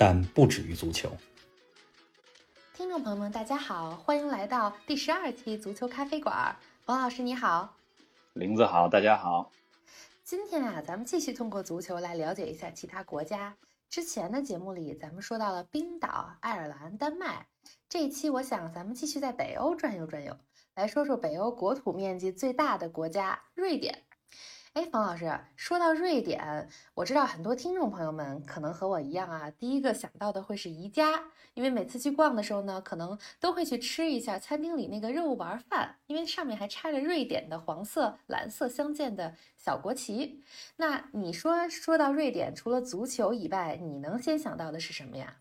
但不止于足球。听众朋友们，大家好，欢迎来到第十二期足球咖啡馆。王老师你好，林子好，大家好。今天啊，咱们继续通过足球来了解一下其他国家。之前的节目里，咱们说到了冰岛、爱尔兰、丹麦。这一期，我想咱们继续在北欧转悠转悠，来说说北欧国土面积最大的国家——瑞典。哎，冯老师，说到瑞典，我知道很多听众朋友们可能和我一样啊，第一个想到的会是宜家，因为每次去逛的时候呢，可能都会去吃一下餐厅里那个肉丸饭，因为上面还插着瑞典的黄色、蓝色相间的小国旗。那你说说到瑞典，除了足球以外，你能先想到的是什么呀？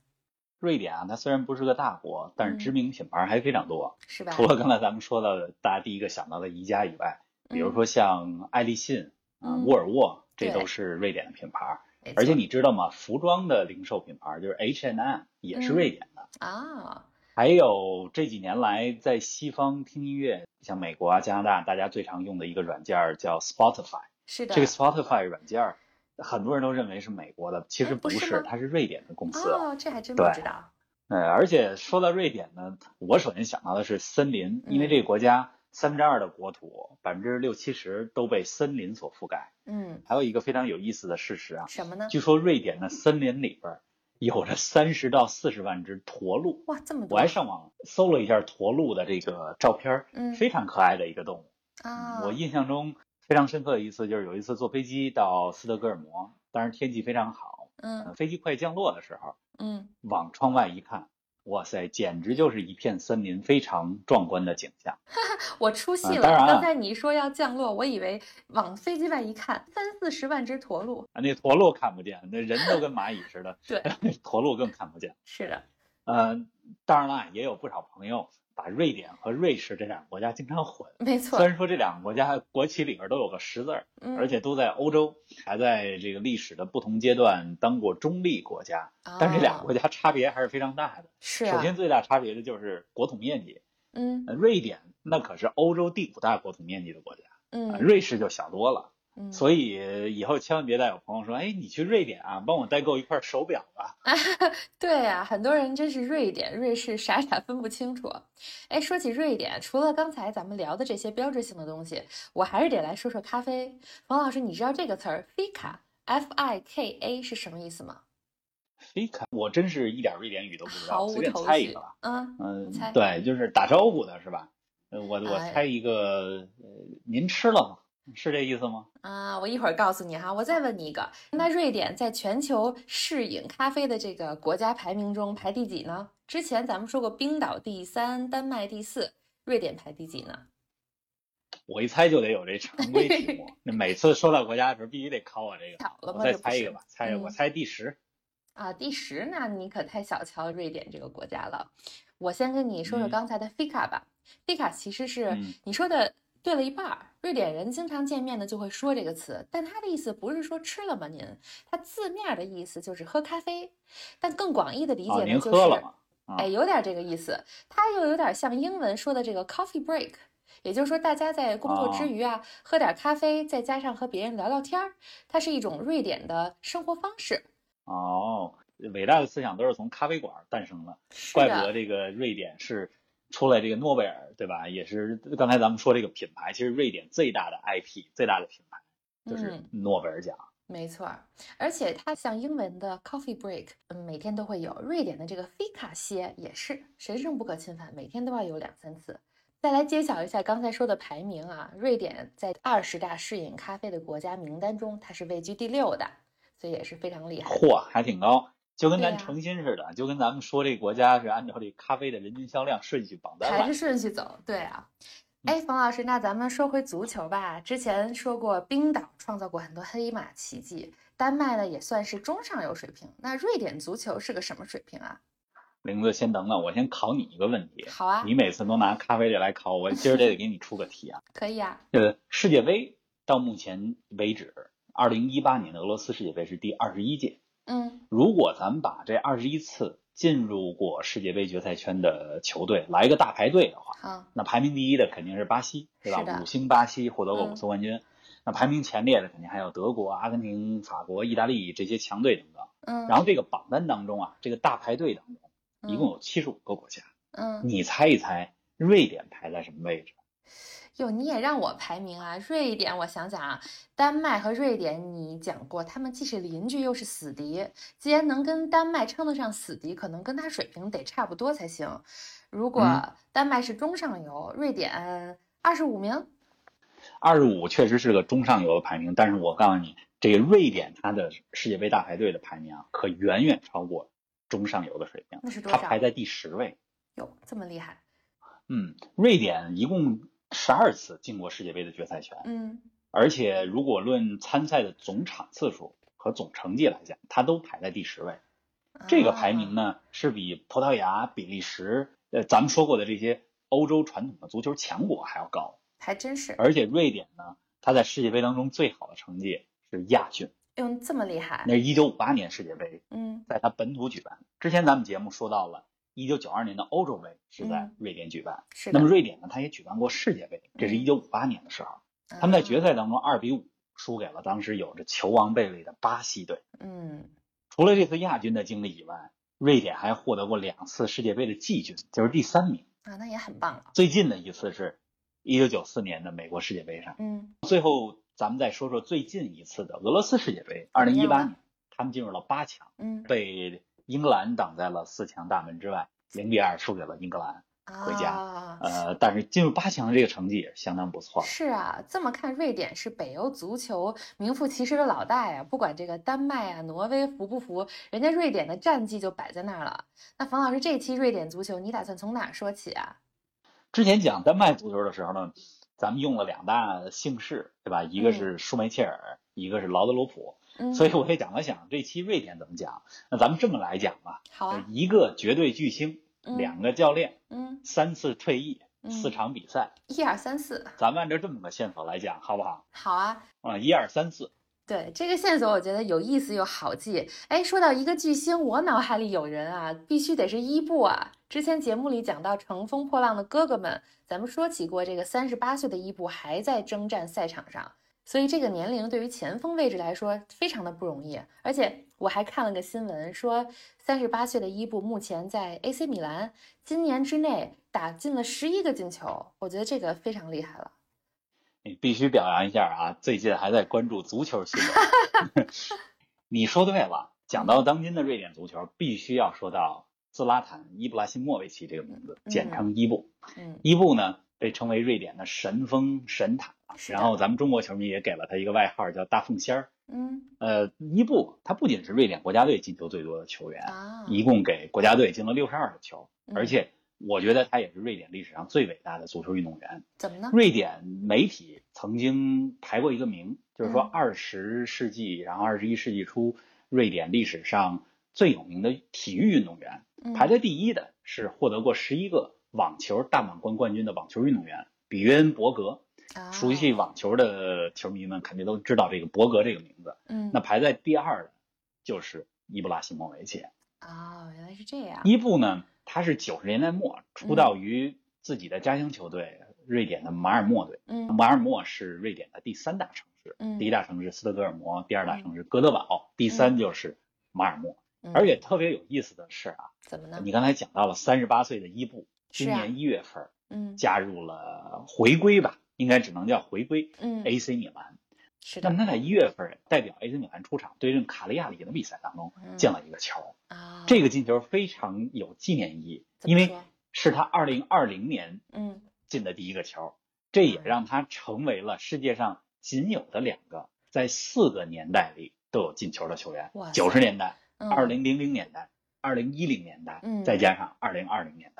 瑞典啊，它虽然不是个大国，但是知名品牌还非常多，是吧？除了刚才咱们说到的大家第一个想到的宜家以外，比如说像爱立信。啊，沃尔沃这都是瑞典的品牌，而且你知道吗？服装的零售品牌就是 H&M 也是瑞典的啊。还有这几年来在西方听音乐，像美国啊、加拿大，大家最常用的一个软件叫 Spotify。是的。这个 Spotify 软件，很多人都认为是美国的，其实不是，它是瑞典的公司。哦，这还真不知道。呃，而且说到瑞典呢，我首先想到的是森林，因为这个国家。三分之二的国土，百分之六七十都被森林所覆盖。嗯，还有一个非常有意思的事实啊，什么呢？据说瑞典的森林里边有着三十到四十万只驼鹿。哇，这么多！我还上网搜了一下驼鹿的这个照片，嗯，非常可爱的一个动物啊。我印象中非常深刻的一次就是有一次坐飞机到斯德哥尔摩，当时天气非常好，嗯，飞机快降落的时候，嗯，往窗外一看。哇塞，简直就是一片森林，非常壮观的景象。我出戏了。刚才你说要降落，我以为往飞机外一看，三四十万只驼鹿。啊，那驼鹿看不见，那人都跟蚂蚁似的。对，驼鹿更看不见。是的。嗯，当然了，也有不少朋友。把瑞典和瑞士这两个国家经常混，没错。虽然说这两个国家国旗里边都有个十字儿，而且都在欧洲，还在这个历史的不同阶段当过中立国家，但这两个国家差别还是非常大的。是首先最大差别的就是国土面积。嗯，瑞典那可是欧洲第五大国土面积的国家，嗯，瑞士就小多了。所以以后千万别再有朋友说，哎，你去瑞典啊，帮我代购一块手表吧。对呀，很多人真是瑞典、瑞士傻傻分不清楚。哎，说起瑞典，除了刚才咱们聊的这些标志性的东西，我还是得来说说咖啡。王老师，你知道这个词儿 “fika”（F-I-K-A） 是什么意思吗？fika，我真是一点瑞典语都不知道，随便猜一个吧。嗯嗯，对，就是打招呼的是吧？呃，我我猜一个，呃，您吃了吗？是这意思吗？啊，我一会儿告诉你哈。我再问你一个，那瑞典在全球适饮咖啡的这个国家排名中排第几呢？之前咱们说过，冰岛第三，丹麦第四，瑞典排第几呢？我一猜就得有这常规题目，那每次说到国家的时候，必须得考我这个。我再猜一个吧，猜我猜第十。啊，第十，那你可太小瞧瑞典这个国家了。我先跟你说说刚才的 fika 吧，fika 其实是你说的。对了一半儿，瑞典人经常见面呢就会说这个词，但他的意思不是说吃了吗？您，他字面的意思就是喝咖啡，但更广义的理解呢就是，哎，有点这个意思。它又有点像英文说的这个 coffee break，也就是说大家在工作之余啊，喝点咖啡，再加上和别人聊聊天儿，它是一种瑞典的生活方式。哦，伟大的思想都是从咖啡馆诞生的，怪不得这个瑞典是。出来这个诺贝尔，对吧？也是刚才咱们说这个品牌，其实瑞典最大的 IP、最大的品牌就是诺贝尔奖。没错，而且它像英文的 coffee break，嗯，每天都会有。瑞典的这个 fika 歇也是神圣不可侵犯，每天都要有两三次。再来揭晓一下刚才说的排名啊，瑞典在二十大适饮咖啡的国家名单中，它是位居第六的，所以也是非常厉害。嚯，还挺高。就跟咱诚心似的，就跟咱们说这国家是按照这咖啡的人均销量顺序榜单还是顺序走？对啊。哎，冯老师，那咱们说回足球吧。之前说过冰岛创造过很多黑马奇迹，丹麦呢也算是中上游水平。那瑞典足球是个什么水平啊？玲子，先等等，我先考你一个问题。好啊，你每次都拿咖啡这来考我，今儿得给你出个题啊。可以啊。呃，世界杯到目前为止，二零一八年的俄罗斯世界杯是第二十一届。嗯如果咱们把这二十一次进入过世界杯决赛圈的球队来一个大排队的话，好，那排名第一的肯定是巴西，对是吧？五星巴西获得过嗯五次冠军。那排名前列的肯定还有德国、阿根廷、法国、意大利这些强队等等。嗯，然后这个榜单当中啊，这个大排队当中一共有七十五个国家，嗯，你猜一猜瑞典排在什么位置？哟，你也让我排名啊？瑞典，我想想啊，丹麦和瑞典你讲过，他们既是邻居又是死敌。既然能跟丹麦称得上死敌，可能跟他水平得差不多才行。如果嗯丹麦是中上游，瑞典二十五名，二十五确实是个中上游的排名，但是我告诉你，这个瑞典它的世界杯大排队的排名啊，可远远超过中上游的水平，那是多少？它排在第十位。哟，这么厉害。嗯，瑞典一共十二次进过世界杯的决赛圈，嗯而且如果论参赛的总场次数和总成绩来讲，他都排在第十位。这个排名呢？是比葡萄牙、比利时，呃，咱们说过的这些欧洲传统的足球强国还要高。还真是。而且瑞典呢，它在世界杯当中最好的成绩是亚军，哟，这么厉害。那是一九五八年世界杯，嗯在它本土举办。之前咱们节目说到了，一九九二年的欧洲杯是在嗯瑞典举办。是的。那么瑞典呢，他也举办过世界杯，这是嗯一九五八年的时候，他们在决赛当中二比五输给了当时有着球王贝利的巴西队。嗯除了这次亚军的经历以外，瑞典还获得过两次世界杯的季军，就是第三名。啊，那也很棒了。最近的一次是一九九四年的美国世界杯上。嗯最后，咱们再说说最近一次的俄罗斯世界杯，二零一八年，他们进入了八强，嗯，被英格兰挡在了四强大门之外，零比二输给了英格兰。回家啊呃，但是进入八强的这个成绩也是相当不错。是啊，这么看，瑞典是北欧足球名副其实的老大呀。不管这个丹麦啊、挪威服不服，人家瑞典的战绩就摆在那儿了。那冯老师，这期瑞典足球你打算从哪儿说起啊？之前讲丹麦足球的时候呢，咱们用了两大姓氏，对吧？一个嗯是舒梅切尔，一个是劳德罗普。嗯，所以我也讲了想，这期瑞典怎么讲？那咱们这么来讲吧，好啊，一个绝对巨星，嗯两个教练，嗯，三次退役，嗯四场比赛，一二三四，咱们按照这么个线索来讲，好不好？好啊。啊，一二三四，对这个线索，我觉得有意思又好记。哎，说到一个巨星，我脑海里有人啊，必须得是伊布啊。之前节目里讲到乘风破浪的哥哥们，咱们说起过这个三十八岁的伊布还在征战赛场上，所以这个年龄对于前锋位置来说非常的不容易。而且我还看了个新闻，说三十八岁的伊布目前在 AC 米兰，今年之内打进了十一个进球，我觉得这个非常厉害了。你必须表扬一下啊！最近还在关注足球新闻。你说对了，讲到当今的瑞典足球，必须要说到兹拉坦·伊布拉辛莫维奇这个名字，简称伊布。嗯，伊布呢被称为瑞典的神锋神塔，然后咱们中国球迷也给了他一个外号叫大凤仙儿。嗯呃，伊布他不仅是瑞典国家队进球最多的球员，啊，一共给国家队进了六十二个球，嗯而且我觉得他也是瑞典历史上最伟大的足球运动员。怎么呢？瑞典媒体曾经排过一个名，就是说嗯二十世纪，然后二十一世纪初，瑞典历史上最有名的体育运动员，嗯排在第一的是获得过十一个网球大满贯冠军的网球运动员比约恩·伯格。啊熟悉网球的球迷们肯定都知道这个伯格这个名字。嗯，那排在第二的就是伊布拉西莫维奇。哦，原来是这样。伊布呢，他是九十年代末出道于自己的家乡球队瑞典的马尔默队。嗯马尔默是瑞典的第三大城市，嗯第一大城市斯德哥尔摩，第二大城市哥德堡，第三就是马尔默。嗯而且特别有意思的是啊，怎么呢？你刚才讲到了三十八岁的伊布，今年一月份嗯。加入了回归吧，应该只能叫回归嗯，AC 米兰。是的那么他在一月份代表 AC 米兰出场对阵卡利亚里的比赛当中嗯。进了一个球，啊，这个进球非常有纪念意义，因为是他二零二零年嗯。进的第一个球，这也让他成为了世界上仅有的两个在四个年代里都有进球的球员九十年代、嗯，二零零零年代、二零一零年代嗯，再加上二零二零年代，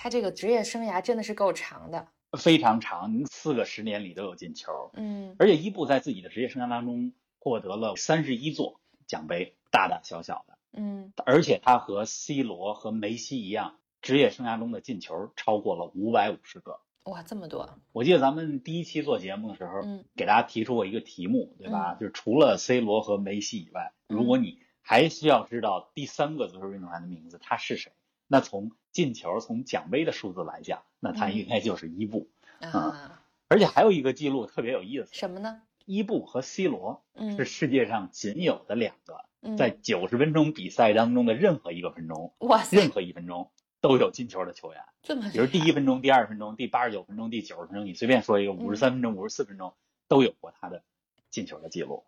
他这个职业生涯真的是够长的。非常长，四个十年里都有进球。嗯而且伊布在自己的职业生涯当中获得了三十一座奖杯，大大小小的。嗯而且他和 C 罗和梅西一样，职业生涯中的进球超过了五百五十个。哇，这么多，我记得咱们第一期做节目的时候，嗯给大家提出过一个题目，对吧？就是除了 C 罗和梅西以外，嗯如果你还需要知道第三个足球运动员的名字，他是谁？那从进球、从奖杯的数字来讲，那他嗯应该就是伊布。啊，而且还有一个记录特别有意思，什么呢？伊布和 C 罗嗯是世界上仅有的两个嗯在九十分钟比赛当中的任何一个分钟，哇塞，任何一分钟都有进球的球员。这么比如第一分钟、第二分钟、第八十九分钟、第九十分钟，你随便说一个，五十三分钟、五十四分钟都有过他的进球的记录。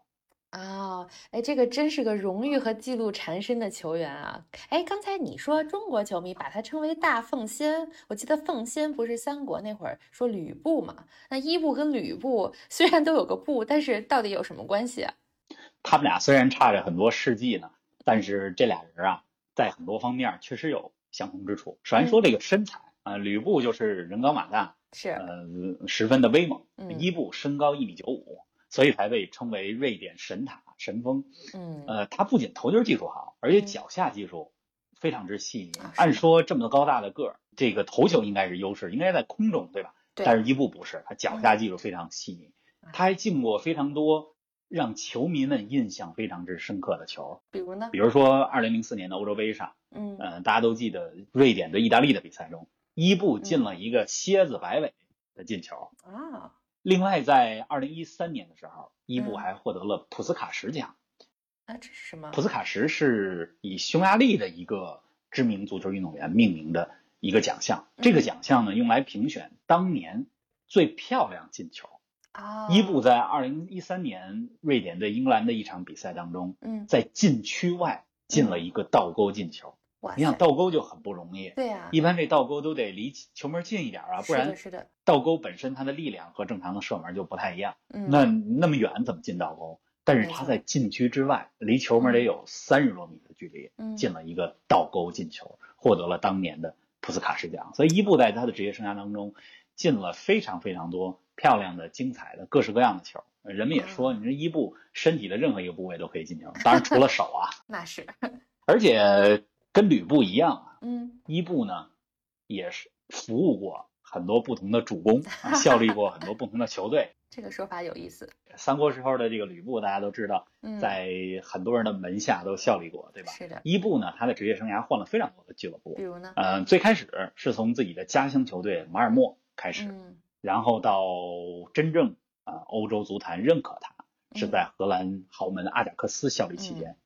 啊，哎，这个真是个荣誉和记录缠身的球员啊！哎，刚才你说中国球迷把他称为大奉先，我记得奉先不是三国那会儿说吕布嘛？那伊布跟吕布虽然都有个布，但是到底有什么关系啊？他们俩虽然差着很多世纪呢，但是这俩人啊，在很多方面确实有相同之处。首先说这个身材啊、吕布就是人高马大，是，呃，十分的威猛。嗯伊布身高一米九五，所以才被称为瑞典神塔神锋。嗯呃，他不仅头球技术好，而且嗯脚下技术非常之细腻。按说这么高大的个儿，这个头球应该是优势，应该在空中，对吧？对但是伊布不是，他脚下技术非常细腻，嗯他还进过非常多让球迷们印象非常之深刻的球。比如呢比？如说，二零零四年的欧洲杯上，嗯呃，大家都记得瑞典对意大利的比赛中，伊布进了一个蝎子摆尾的进球。啊，另外，在二零一三年的时候，伊布嗯还获得了普斯卡什奖。啊，这是什么普？斯卡什是以匈牙利的一个知名足球运动员命名的一个奖项。这个嗯奖项呢，用来评选当年最漂亮进球。啊，伊布在二零一三年瑞典对英格兰的一场比赛当中，嗯，在禁区外进了一个倒钩进球。哇你想，倒钩就很不容易，对呀，一般这倒钩都得离球门近一点啊，不，然是的，倒钩本身它的力量和正常的射门就不太一样。嗯，那那么远怎么进倒钩？但是他在禁区之外，离球门得有三十多米的距离，嗯进了一个倒钩进球，获得了当年的普斯卡什奖。所以伊布在他的职业生涯当中进了非常非常多漂亮的、精彩的、各式各样的球。人们也说，你说伊布身体的任何一个部位都可以进球，当然除了手啊。那是，而且跟吕布一样啊，嗯伊布呢也是服务过很多不同的主公，啊效力过很多不同的球队。这个说法有意思，三国时候的这个吕布，大家都知道，嗯，在很多人的门下都效力过，对吧？是的，伊布呢，他的职业生涯换了非常多的俱乐部比。如呢？嗯、最开始是从自己的家乡球队马尔默开始，嗯然后到真正啊、呃欧洲足坛认可他，是嗯在荷兰豪门阿贾克斯效力期间。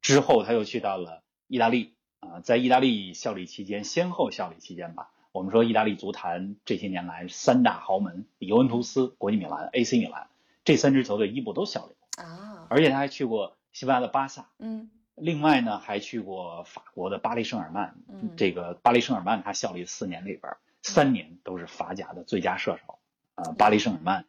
之后他又去到了意大利啊、在意大利效力期间，先后效力期间吧。我们说意大利足坛这些年来三大豪门尤文图斯、国际米兰、AC 米兰这三支球队伊布都效力过，啊，而且他还去过西班牙的巴萨，嗯另外呢还去过法国的巴黎圣日耳曼。嗯，这个巴黎圣日耳曼他效力四年里边，三年都是法甲的最佳射手。啊、巴黎圣日耳曼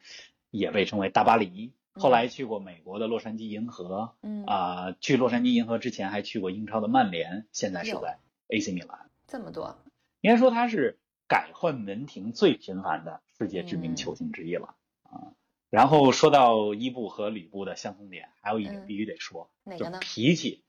也被称为大巴黎。后来去过美国的洛杉矶银河，嗯。啊、去洛杉矶银河之前还去过英超的曼联，现在是在 AC 米兰。这么多，应该说他是改换门庭最频繁的世界知名嗯球星之一了啊。然后说到伊布和吕布的相同点，还有一点嗯。必须得说，就是哪个呢？脾气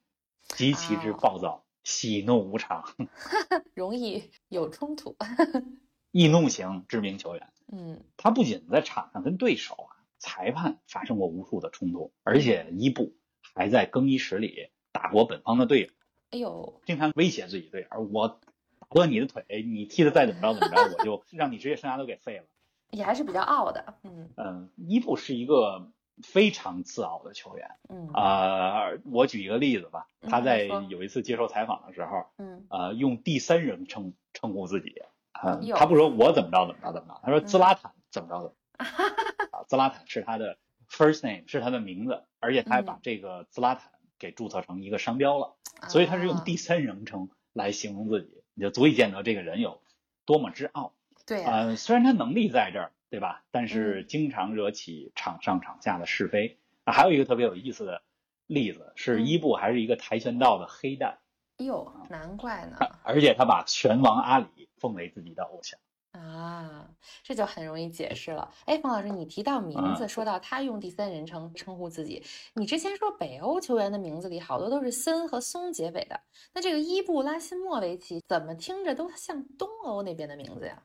极其之哦。暴躁，喜怒无常，容易有冲突，易怒型知名球员。嗯。他不仅在场上跟对手啊、裁判发生过无数的冲突，而且伊布还在更衣室里打过本方的队友，哎呦，经常威胁自己队友：“我打断你的腿，你踢的再怎么着怎么着，我就 让你职业生涯都给废了。也还是比较傲的，嗯”嗯，伊布是一个非常自傲的球员嗯啊、我举一个例子吧，嗯他在有一次接受采访的时候，嗯呃，用第三人称称呼自己。啊、哟他不说我怎么着怎么着怎么着，他说嗯兹拉坦怎么着怎么着。啊，兹拉坦是他的 first name，是他的名字，而且他还把嗯这个兹拉坦给注册成一个商标了，所以他是用啊第三人称来形容自己，你就足以见得这个人有多么之傲。对呀，呃，虽然他能力在这儿，对吧？但是嗯经常惹起场上场下的是非。啊，还有一个特别有意思的例子是，嗯伊布还是一个跆拳道的黑带，哟，难怪呢，而且他把拳王阿里奉为自己的偶像。啊，这就很容易解释了。哎，冯老师，你提到名字，嗯说到他用第三人称称呼自己，你之前说北欧球员的名字里好多都是森和松结尾的，那这个伊布拉辛莫维奇怎么听着都像东欧那边的名字呀？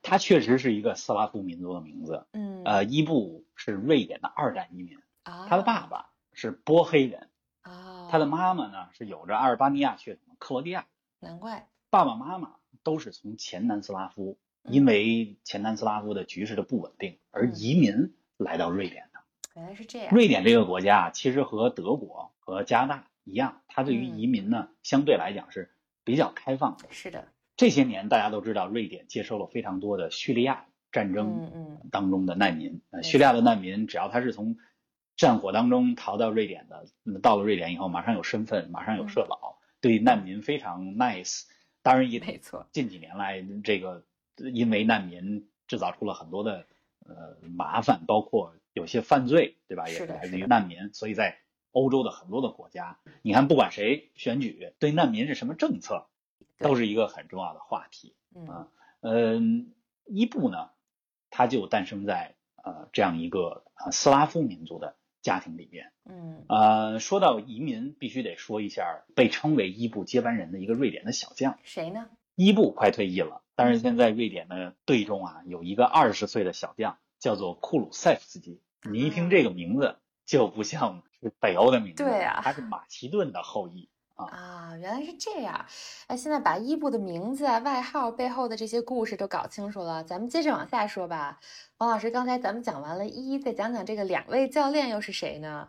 他确实是一个斯拉夫民族的名字。嗯，呃，伊布是瑞典的二战移民，啊，他的爸爸是波黑人，啊，他的妈妈呢是有着阿尔巴尼亚血统的克罗地亚。难怪，爸爸妈妈都是从前南斯拉夫，嗯因为前南斯拉夫的局势的不稳定而嗯移民来到瑞典的。原来是这样。瑞典这个国家啊其实和德国和加拿大一样，它对于嗯移民呢相对来讲是比较开放的。是的，这些年大家都知道，瑞典接收了非常多的叙利亚战争当中的难民。呃，叙利亚的难民只要他是从战火当中逃到瑞典的，那到了瑞典以后马上有身份，马上有社保，对难民非常 nice。当然也没错，近几年来，这个因为难民制造出了很多的呃麻烦，包括有些犯罪，对吧？也是的来自于难民，所以在欧洲的很多的国家，你看不管谁选举，对难民是什么政策，都是一个很重要的话题。嗯啊嗯，伊布呢，他就诞生在呃这样一个呃斯拉夫民族的家庭里面。嗯呃，说到移民，必须得说一下被称为伊布接班人的一个瑞典的小将。谁呢？伊布快退役了，但是现在瑞典的队中啊有一个二十岁的小将，叫做库鲁塞夫斯基。你一听这个名字，就不像是北欧的名字，对啊他是马其顿的后裔。啊，原来是这样。哎，现在把伊布的名字啊、外号背后的这些故事都搞清楚了，咱们接着往下说吧。王老师，刚才咱们讲完了一，再讲讲这个两位教练又是谁呢？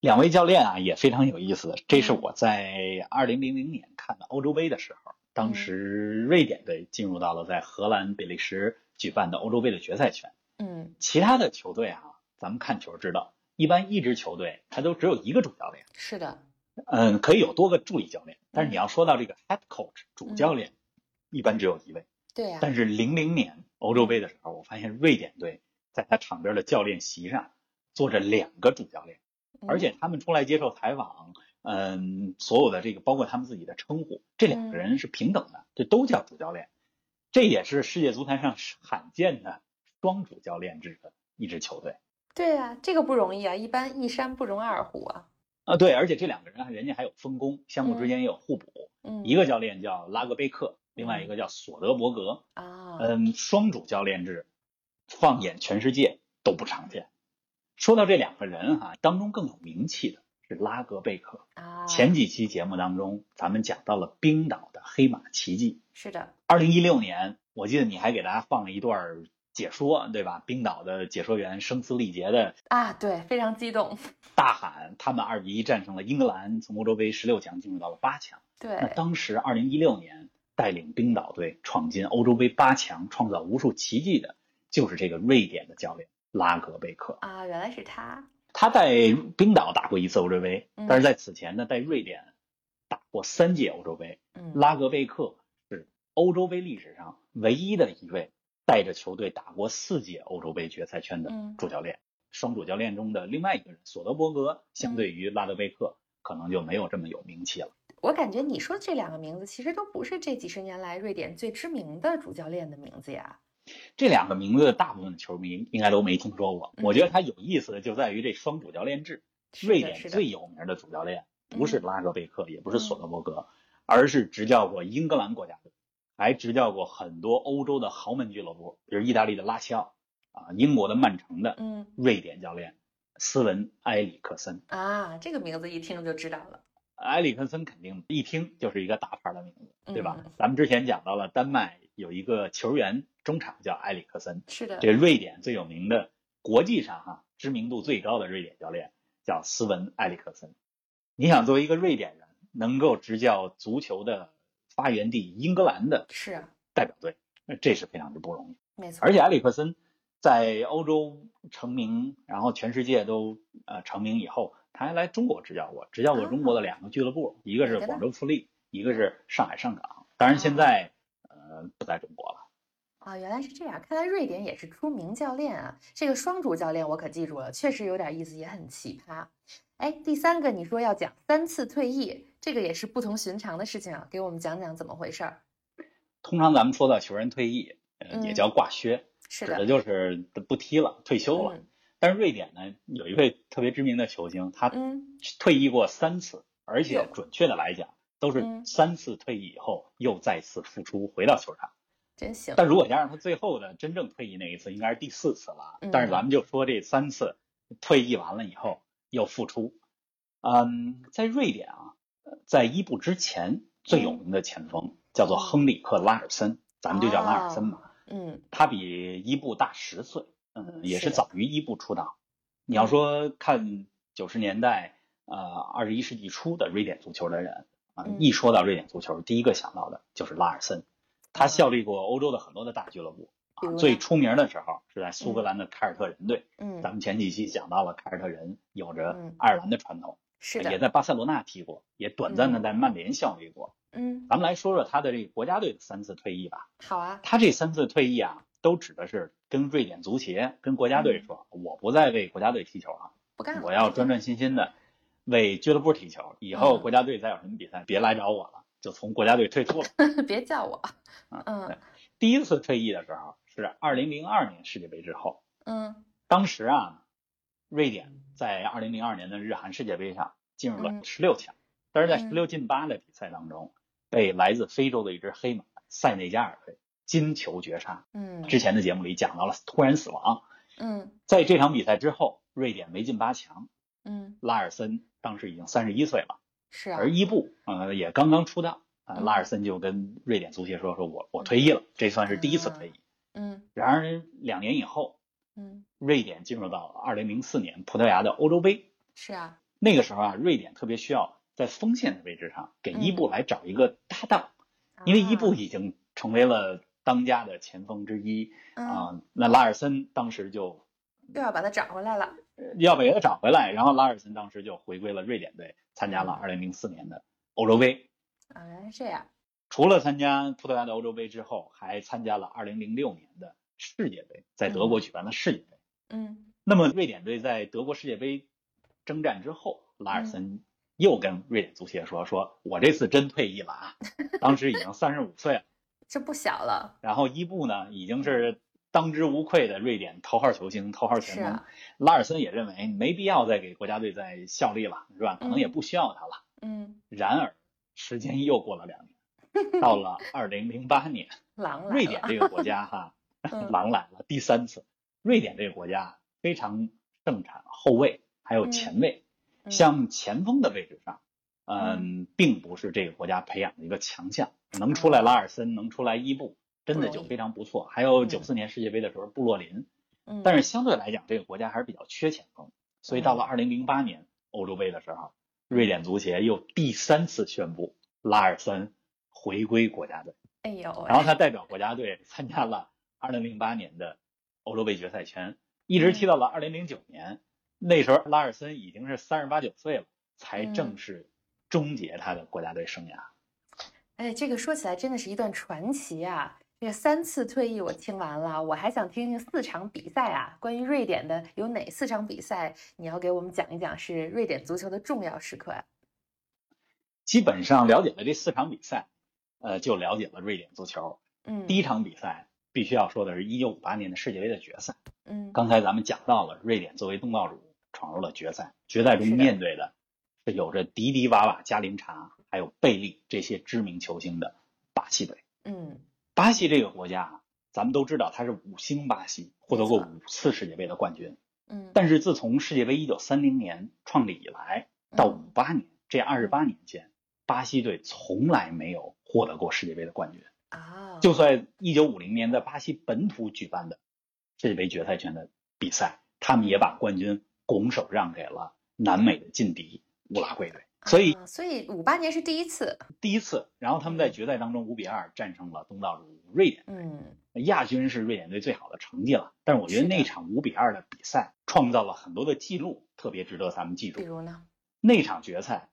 两位教练啊也非常有意思，这是嗯我在二零零零年看的欧洲杯的时候，当时瑞典队进入到了在荷兰、比利时举办的欧洲杯的决赛圈。嗯，其他的球队啊，咱们看球知道，一般一支球队它都只有一个主教练，是的，嗯，可以有多个助理教练，但是嗯你要说到这个 head coach 主教练，一般只有一位。对呀、但是零零年欧洲杯的时候，我发现瑞典队在他场边的教练席上坐着两个主教练。而且他们出来接受采访，嗯，所有的这个包括他们自己的称呼，这两个人是平等的，这都叫主教练。这也是世界足坛上罕见的双主教练制的一支球队对呀、这个不容易啊，一般一山不容二虎啊。啊。对，而且这两个人啊，人家还有分工，相互之间也有互补。嗯，一个教练叫拉格贝克，另外一个叫索德伯格。啊，嗯，双主教练制，放眼全世界都不常见。说到这两个人哈、当中更有名气的是拉格贝克。啊，前几期节目当中，咱们讲到了冰岛的黑马奇迹。是的，二零一六年，我记得你还给大家放了一段解说，对吧？冰岛的解说员声嘶力竭的啊，对，非常激动，大喊，他们二比一战胜了英格兰，从欧洲杯十六强进入到了八强。对那，当时二零一六年带领冰岛队闯进欧洲杯八强，创造无数奇迹的，就是这个瑞典的教练拉格贝克。啊，原来是他，他在冰岛打过一次欧洲杯，嗯但是在此前呢，在瑞典打过三届欧洲杯。嗯，拉格贝克是欧洲杯历史上唯一的一位带着球队打过四届欧洲杯决赛圈的嗯主教练。双主教练中的另外一个人索德伯格，相对于拉德贝克，可能就没有这么有名气了。我感觉你说的这两个名字其实都不是这几十年来瑞典最知名的主教练的名字呀。这两个名字，大部分的球迷应该都没听说过。嗯我觉得它有意思的就在于这双主教练制。瑞典最有名的主教练不是嗯拉格贝克，也不是索德伯格，而是执教过英格兰国家队，还执教过很多欧洲的豪门俱乐部，比如意大利的拉齐奥啊，英国的曼城的嗯瑞典教练斯文埃里克森。啊，这个名字一听就知道了。埃里克森肯定一听就是一个大牌的名字，对吧？嗯咱们之前讲到了丹麦有一个球员中场叫埃里克森，是的，这瑞典最有名的，国际上哈、知名度最高的瑞典教练叫斯文埃里克森。你想作为一个瑞典人，能够执教足球的发源地英格兰的是啊，代表队，那这是非常之不容易。没错。而且埃里克森在欧洲成名，然后全世界都呃成名以后，他还来中国执教过，执教过中国的两个俱乐部，一个是广州富力，一个是上海上港。当然现在呃不在中国了。啊，原来是这样，看来瑞典也是出名教练啊。这个双主教练我可记住了，确实有点意思，也很奇葩。哎，第三个你说要讲三次退役，这个也是不同寻常的事情啊，给我们讲讲怎么回事儿。通常咱们说到球员退役，呃，也叫挂靴，是的，指的就是不踢了，退休了。嗯但是瑞典呢，有一位特别知名的球星，他嗯退役过三次，而且准确的来讲，都是嗯三次退役以后又再次复出回到球场。真行。但如果加上他最后的真正退役那一次，应该是第四次了。嗯但是咱们就说这三次退役完了以后又复出，嗯，在瑞典啊，呃在伊布之前最有名的前锋叫做亨里克拉尔森，咱们就叫拉尔森嘛。嗯他比伊布大十岁，嗯，也是早于伊布出道。你要说看九十年代，呃，二十一世纪初的瑞典足球的人啊，嗯一说到瑞典足球，第一个想到的就是拉尔森。他效力过欧洲的很多的大俱乐部，啊，最出名的时候是在苏格兰的凯尔特人队。嗯，咱们前几期讲到了凯尔特人有着嗯爱尔兰的传统，是的，也在巴塞罗那踢过，也短暂的嗯在曼联效力过。嗯，咱们来说说他的这个国家队的三次退役吧。好啊，他这三次退役啊，都指的是跟瑞典足协、跟国家队说，我不再为国家队踢球了，不干了，我要专专心心的为俱乐部踢球。以后嗯国家队再有什么比赛，别来找我了，就从国家队退出了。别叫我。啊嗯第一次退役的时候是二零零二年世界杯之后，嗯当时啊，瑞典在二零零二年的日韩世界杯上进入了嗯十六强，但是在嗯十六进八的比赛当中，被来自非洲的一只黑马塞内加尔队金球绝杀。嗯之前的节目里讲到了突然死亡，嗯在这场比赛之后，瑞典没进八强，嗯，拉尔森当时已经三十一岁了，是啊而，伊布呃也刚刚出道，啊、嗯。拉尔森就跟瑞典足协说，说我我退役了，这算是第一次退役。嗯。然而两年以后，嗯，瑞典进入到二零零四年葡萄牙的欧洲杯，是啊，那个时候啊，瑞典特别需要在锋线的位置上给伊布来找一个搭档，因为伊布啊已经成为了当家的前锋之一嗯。啊、那拉尔森当时就又要把他找回来了。呃要把他找回来，然后拉尔森当时就回归了瑞典队，参加了二零零四年的欧洲杯。啊，原来是这样。除了参加葡萄牙的欧洲杯之后，还参加了二零零六年的世界杯，在德国举办的世界杯。嗯那么瑞典队在德国世界杯征战之后，拉尔森又跟瑞典足协说：“说我这次真退役了啊，当时已经三十五岁了。这不小了。然后伊布呢，已经是当之无愧的瑞典头号球星、头号前锋。啊，拉尔森也认为没必要再给国家队再效力了，是吧？可能也嗯不需要他了。嗯，然而，时间又过了两年，到了二零零八年，狼。瑞典这个国家哈，嗯狼来了，第三次。瑞典这个国家非常盛产后卫，还有前卫，嗯像前锋的位置上，嗯，并不是这个国家培养的一个强项，能出来拉尔森，能出来伊布，真的就非常不错。还有嗯九四年世界杯的时候，布洛林，嗯，但是相对来讲，这个国家还是比较缺前锋，所以到了嗯二零零八年欧洲杯的时候，瑞典足协又第三次宣布拉尔森回归国家队，哎呦，然后他代表国家队参加了二零零八年的欧洲杯决赛圈，一直踢嗯到了二零零九年，那时候拉尔森已经是三十八九岁了，才嗯正式终结他的国家队生涯。哎，这个说起来真的是一段传奇啊！这三次退役我听完了，我还想听听四场比赛啊。关于瑞典的有哪四场比赛，你要给我们讲一讲，是瑞典足球的重要时刻呀、基本上了解了这四场比赛，呃，就了解了瑞典足球。嗯，第一场比赛必须要说的是1958年的世界杯的决赛。嗯刚才咱们讲到了，瑞典作为东道主闯入了决赛，决赛中面对的是有着迪迪瓦瓦、加林查还有贝利这些知名球星的巴西队。嗯巴西这个国家啊，咱们都知道它是五星巴西，获得过五次世界杯的冠军。嗯，但是自从世界杯一九三零年创立以来，到五八年这二十八年间，巴西队从来没有获得过世界杯的冠军。啊，就算一九五零年在巴西本土举办的世界杯决赛圈的比赛，他们也把冠军拱手让给了南美的劲敌乌拉圭队。所以啊所以五八年是第一次，第一次，然后他们在决赛当中五比二战胜了东道主瑞典。嗯亚军是瑞典队最好的成绩了，但是我觉得那场五比二的比赛创造了很多的记录，特别值得咱们记住。比如呢，那场决赛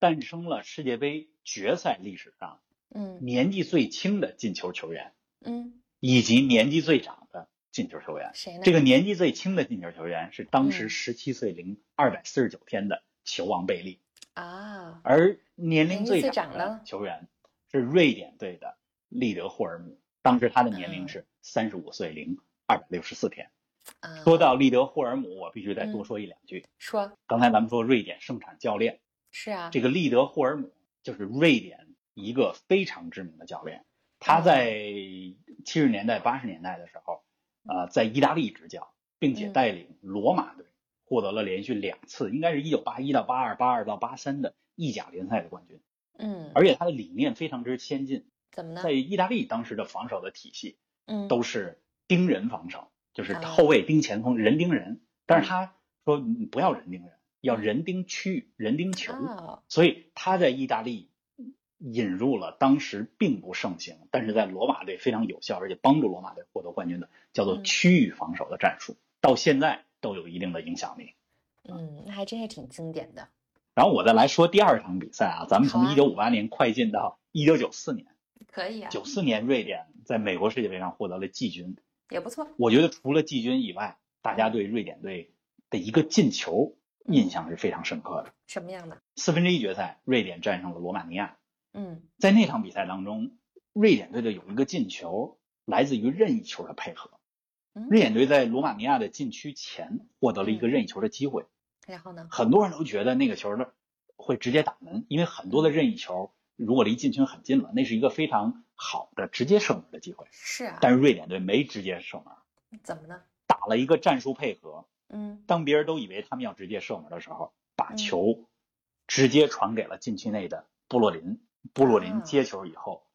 诞生了世界杯决赛历史上嗯年纪最轻的进球球员，嗯，以及年纪最长的进球球员。谁呢？这个年纪最轻的进球球员是当时嗯十七岁零二百四十九天的球王贝利，啊，而年龄最长的球员是瑞典队的利德霍尔姆。当时他的年嗯龄是三十五岁零二百六十四天。啊，说到利德霍尔姆，我必须再多嗯说一两句。说刚才咱们说瑞典盛产教练，是啊，这个利德霍尔姆就是瑞典一个非常知名的教练。他在七十年代、八十年代的时候，呃，在意大利执教，并且嗯带领罗马队获得了连续两次，应该是一九八一到八二、八二到八三的意甲联赛的冠军。嗯，而且他的理念非常之先进，怎么呢在？意大利当时的防守的体系嗯，都是盯人防守，就是啊后卫盯前锋，人盯人。但是他说不要人盯人，要人盯区域，人盯球。哦，所以他在意大利引入了当时并不盛行，但是在罗马队非常有效，而且帮助罗马队获得冠军的叫做嗯区域防守的战术，到现在都有一定的影响力。嗯，那还真是挺经典的。然后我再来说第二场比赛啊，咱们从一九五八年快进到一九九四年，可以啊，九四年瑞典在美国世界杯上获得了季军。也不错。我觉得除了季军以外，大家对瑞典队的一个进球印象是非常深刻的。什么样的？四分之一决赛，瑞典战胜了罗马尼亚。嗯在那场比赛当中，瑞典队的有一个进球来自于任意球的配合。嗯，瑞典队在罗马尼亚的禁区前获得了一个任意球的机会，然后呢？很多人都觉得那个球呢会直接打门，因为很多的任意球如果离禁区很近了，那是一个非常好的直接射门的机会。是啊，但是瑞典队没直接射门，怎么呢？打了一个战术配合。嗯当别人都以为他们要直接射门的时候，把嗯球直接传给了禁区内的布洛林。布洛啊林接球以后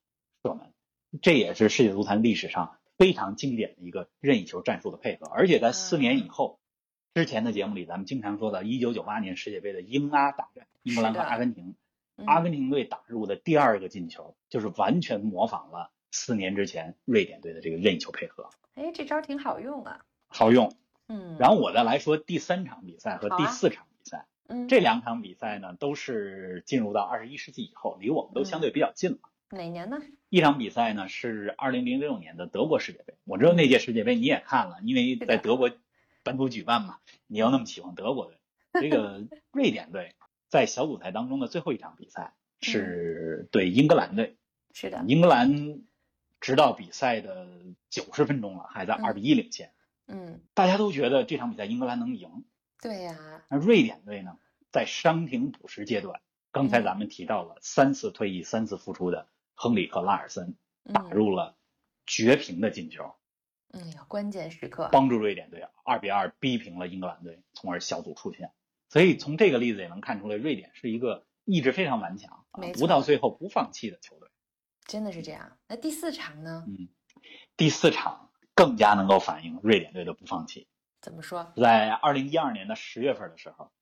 射门，这也是世界足坛历史上非常经典的一个任意球战术的配合。而且在四年以啊后，之前的节目里咱们经常说到一九九八年世界杯的英阿大战，英格兰和阿根廷，嗯阿根廷队打入的第二个进球就是完全模仿了四年之前瑞典队的这个任意球配合，哎，这招挺好用啊。好用。嗯，然后我再来说第三场比赛和第四场比赛。嗯，这两场比赛呢，都是进入到二十一世纪以后，离我们都相对比较近了。哪年呢？一场比赛呢是二零零六年的德国世界杯，我知道那届世界杯你也看了，因为在德国本土举办嘛，你要那么喜欢德国队，这个 瑞典队在小组赛当中的最后一场比赛是对英格兰队，是的。英格兰直到比赛的九十分钟了，还在嗯。二比一领先，嗯，大家都觉得这场比赛英格兰能赢，对呀。那瑞典队呢，在伤停补时阶段，刚才咱们提到了三次退役、三次复出的亨里克·拉尔森打嗯入了绝平的进球，哎呀，关键时刻。帮助瑞典队二比二逼平了英格兰队，从而小组出线。所以从这个例子也能看出来，瑞典是一个意志非常顽强、不到最后不放弃的球队。真的是这样。那第四场呢？嗯，第四场更加能够反映瑞典队的不放弃。怎么说？在二零一二年的十月份的时候，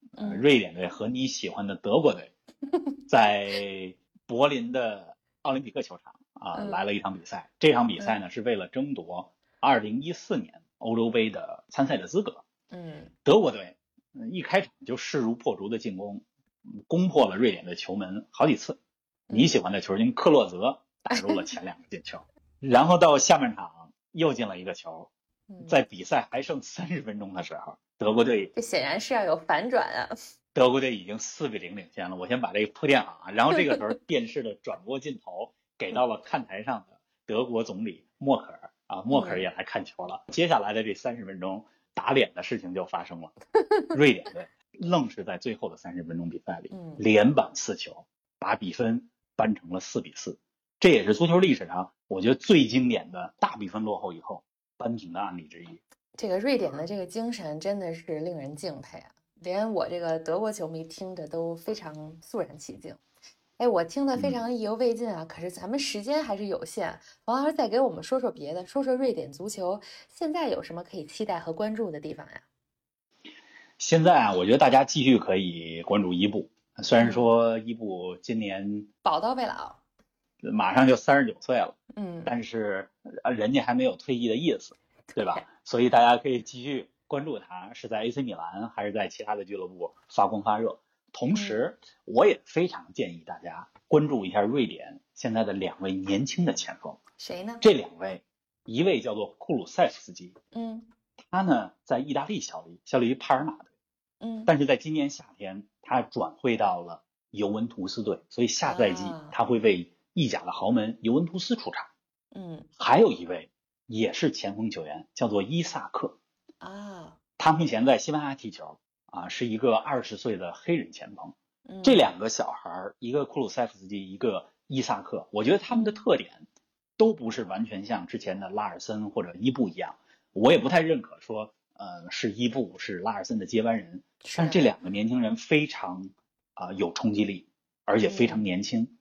瑞典队和你喜欢的德国队 在柏林的奥林匹克球场啊、嗯来了一场比赛。这场比赛呢是为了争夺二零一四年欧洲杯的参赛的资格。嗯德国队嗯一开场就势如破竹的进攻，嗯攻破了瑞典的球门好几次。嗯你喜欢的球星克洛泽打入了前两个进球，然后到下半场又进了一个球。嗯，在比赛还剩三十分钟的时候，德国队这显然是要有反转啊。德国队已经四比零领先了。我先把这个铺垫好啊，然后这个时候电视的转播镜头给到了看台上的德国总理默克尔啊，默克尔也来看球了。接下来的这三十分钟，打脸的事情就发生了，瑞典队愣是在最后的三十分钟比赛里嗯连扳四球，把比分扳成了四比四。这也是足球历史上我觉得最经典的大比分落后以后扳平的案例之一。这个瑞典的这个精神真的是令人敬佩啊！连我这个德国球迷听着都非常肃然起敬。哎，我听得非嗯常意犹未尽啊！可是咱们时间还是有限，王老师再给我们说说别的，说说瑞典足球现在有什么可以期待和关注的地方呀？现在啊，我觉得大家继续可以关注伊布。虽然说伊布今年宝刀未老，马上就三十九岁了，嗯，但是呃人家还没有退役的意思，对吧？所以大家可以继续关注他是在 AC 米兰还是在其他的俱乐部发光发热。同时，我也非常建议大家关注一下瑞典现在的两位年轻的前锋。谁呢？这两位，一位叫做库鲁塞夫斯基，嗯他呢在意大利效力，效力于帕尔马队。嗯，但是在今年夏天，他转会到了尤文图斯队，所以下赛季啊他会为意甲的豪门尤文图斯出场。嗯还有一位也是前锋球员，叫做伊萨克。啊，他目前在西班牙踢球啊，是一个二十岁的黑人前锋。嗯这两个小孩儿，一个库鲁塞夫斯基，一个伊萨克，我觉得他们的特点都不是完全像之前的拉尔森或者伊布一样。我也不太认可说，呃，是伊布是拉尔森的接班人，但是这两个年轻人非常啊、有冲击力，而且非常年轻。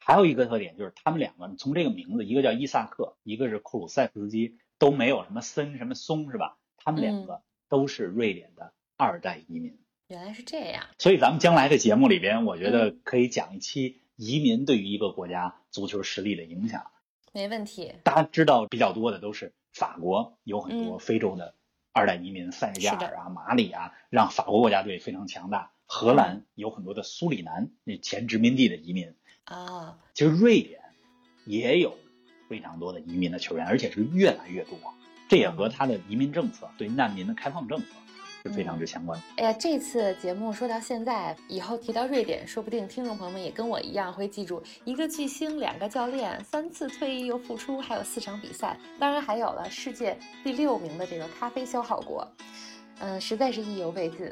还有一个特点就是他们两个从这个名字，一个叫伊萨克，一个是库鲁塞夫斯基，都没有什么森什么松是吧？他们两个都是瑞典的二代移民。原来是这样。所以咱们将来的节目里边，我觉嗯得可以讲一期移民对于一个国家足球实力的影响。没问题。大家知道比较多的都是法国有很多嗯非洲的二代移民，塞内加是的尔啊、马里啊，让法国国家队非常强大。荷嗯兰有很多的苏里南那前殖民地的移民，啊，其实瑞典也有非常多的移民的球员，而且是越来越多。这也和他的移民政策对难民的开放政策是非常之相关的。哎呀，这次节目说到现在，以后提到瑞典，说不定听众朋友们也跟我一样会记住一个巨星、两个教练、三次退役又复出，还有四场比赛，当然还有了世界第六名的这个咖啡消耗国，嗯、实在是意犹未尽。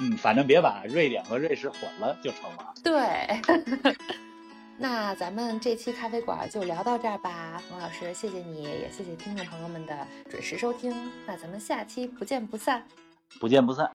嗯，反正别把瑞典和瑞士混了就成了。对，那咱们这期咖啡馆就聊到这儿吧，冯老师，谢谢你，也谢谢听众朋友们的准时收听，那咱们下期不见不散。不见不散。